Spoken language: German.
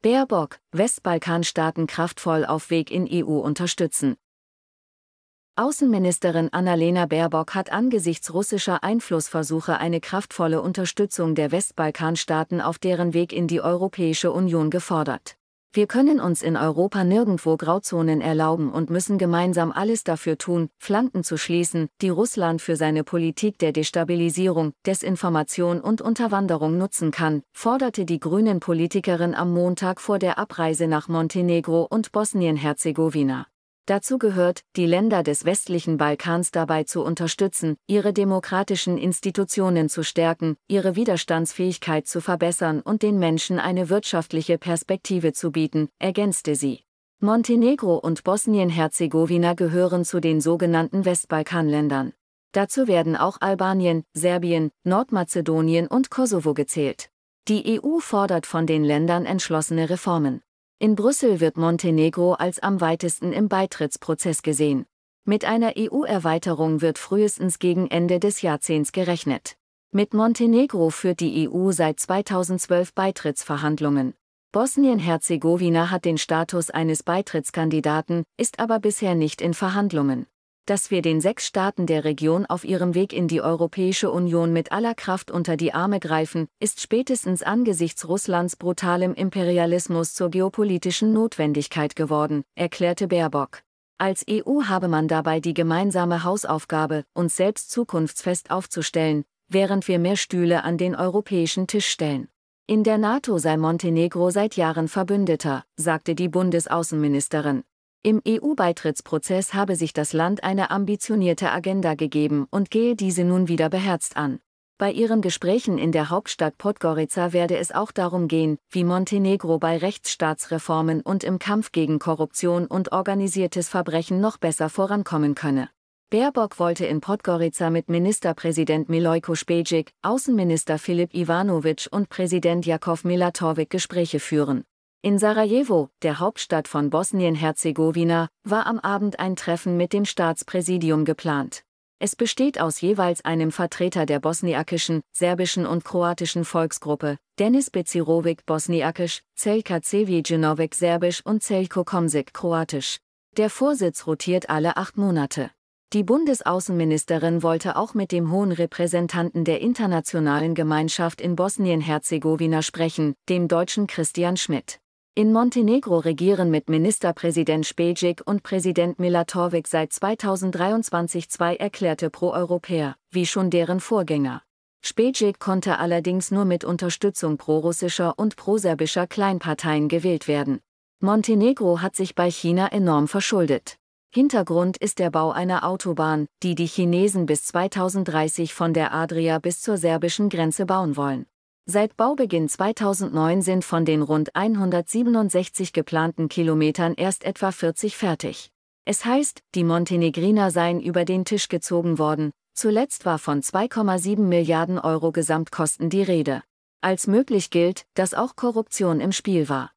Baerbock, Westbalkanstaaten kraftvoll auf Weg in EU unterstützen. Außenministerin Annalena Baerbock hat angesichts russischer Einflussversuche eine kraftvolle Unterstützung der Westbalkanstaaten auf deren Weg in die Europäische Union gefordert. Wir können uns in Europa nirgendwo Grauzonen erlauben und müssen gemeinsam alles dafür tun, Flanken zu schließen, die Russland für seine Politik der Destabilisierung, Desinformation und Unterwanderung nutzen kann, forderte die grünen Politikerin am Montag vor der Abreise nach Montenegro und Bosnien-Herzegowina. Dazu gehört, die Länder des westlichen Balkans dabei zu unterstützen, ihre demokratischen Institutionen zu stärken, ihre Widerstandsfähigkeit zu verbessern und den Menschen eine wirtschaftliche Perspektive zu bieten, ergänzte sie. Montenegro und Bosnien-Herzegowina gehören zu den sogenannten Westbalkanländern. Dazu werden auch Albanien, Serbien, Nordmazedonien und Kosovo gezählt. Die EU fordert von den Ländern entschlossene Reformen. In Brüssel wird Montenegro als am weitesten im Beitrittsprozess gesehen. Mit einer EU-Erweiterung wird frühestens gegen Ende des Jahrzehnts gerechnet. Mit Montenegro führt die EU seit 2012 Beitrittsverhandlungen. Bosnien-Herzegowina hat den Status eines Beitrittskandidaten, ist aber bisher nicht in Verhandlungen dass wir den sechs Staaten der Region auf ihrem Weg in die Europäische Union mit aller Kraft unter die Arme greifen, ist spätestens angesichts Russlands brutalem Imperialismus zur geopolitischen Notwendigkeit geworden, erklärte Baerbock. Als EU habe man dabei die gemeinsame Hausaufgabe, uns selbst zukunftsfest aufzustellen, während wir mehr Stühle an den europäischen Tisch stellen. In der NATO sei Montenegro seit Jahren Verbündeter, sagte die Bundesaußenministerin. Im EU-Beitrittsprozess habe sich das Land eine ambitionierte Agenda gegeben und gehe diese nun wieder beherzt an. Bei ihren Gesprächen in der Hauptstadt Podgorica werde es auch darum gehen, wie Montenegro bei Rechtsstaatsreformen und im Kampf gegen Korruption und organisiertes Verbrechen noch besser vorankommen könne. Baerbock wollte in Podgorica mit Ministerpräsident Milojko Spejic, Außenminister Filip Ivanovic und Präsident Jakov Milatovic Gespräche führen. In Sarajevo, der Hauptstadt von Bosnien-Herzegowina, war am Abend ein Treffen mit dem Staatspräsidium geplant. Es besteht aus jeweils einem Vertreter der bosniakischen, serbischen und kroatischen Volksgruppe, Denis Becirovic bosniakisch, Celka Cevijinovic serbisch und Celko Komsik kroatisch. Der Vorsitz rotiert alle acht Monate. Die Bundesaußenministerin wollte auch mit dem hohen Repräsentanten der internationalen Gemeinschaft in Bosnien-Herzegowina sprechen, dem deutschen Christian Schmidt. In Montenegro regieren mit Ministerpräsident Spejic und Präsident Milatovic seit 2023 zwei erklärte Pro-Europäer, wie schon deren Vorgänger. Spejic konnte allerdings nur mit Unterstützung prorussischer und proserbischer Kleinparteien gewählt werden. Montenegro hat sich bei China enorm verschuldet. Hintergrund ist der Bau einer Autobahn, die die Chinesen bis 2030 von der Adria bis zur serbischen Grenze bauen wollen. Seit Baubeginn 2009 sind von den rund 167 geplanten Kilometern erst etwa 40 fertig. Es heißt, die Montenegriner seien über den Tisch gezogen worden, zuletzt war von 2,7 Milliarden Euro Gesamtkosten die Rede. Als möglich gilt, dass auch Korruption im Spiel war.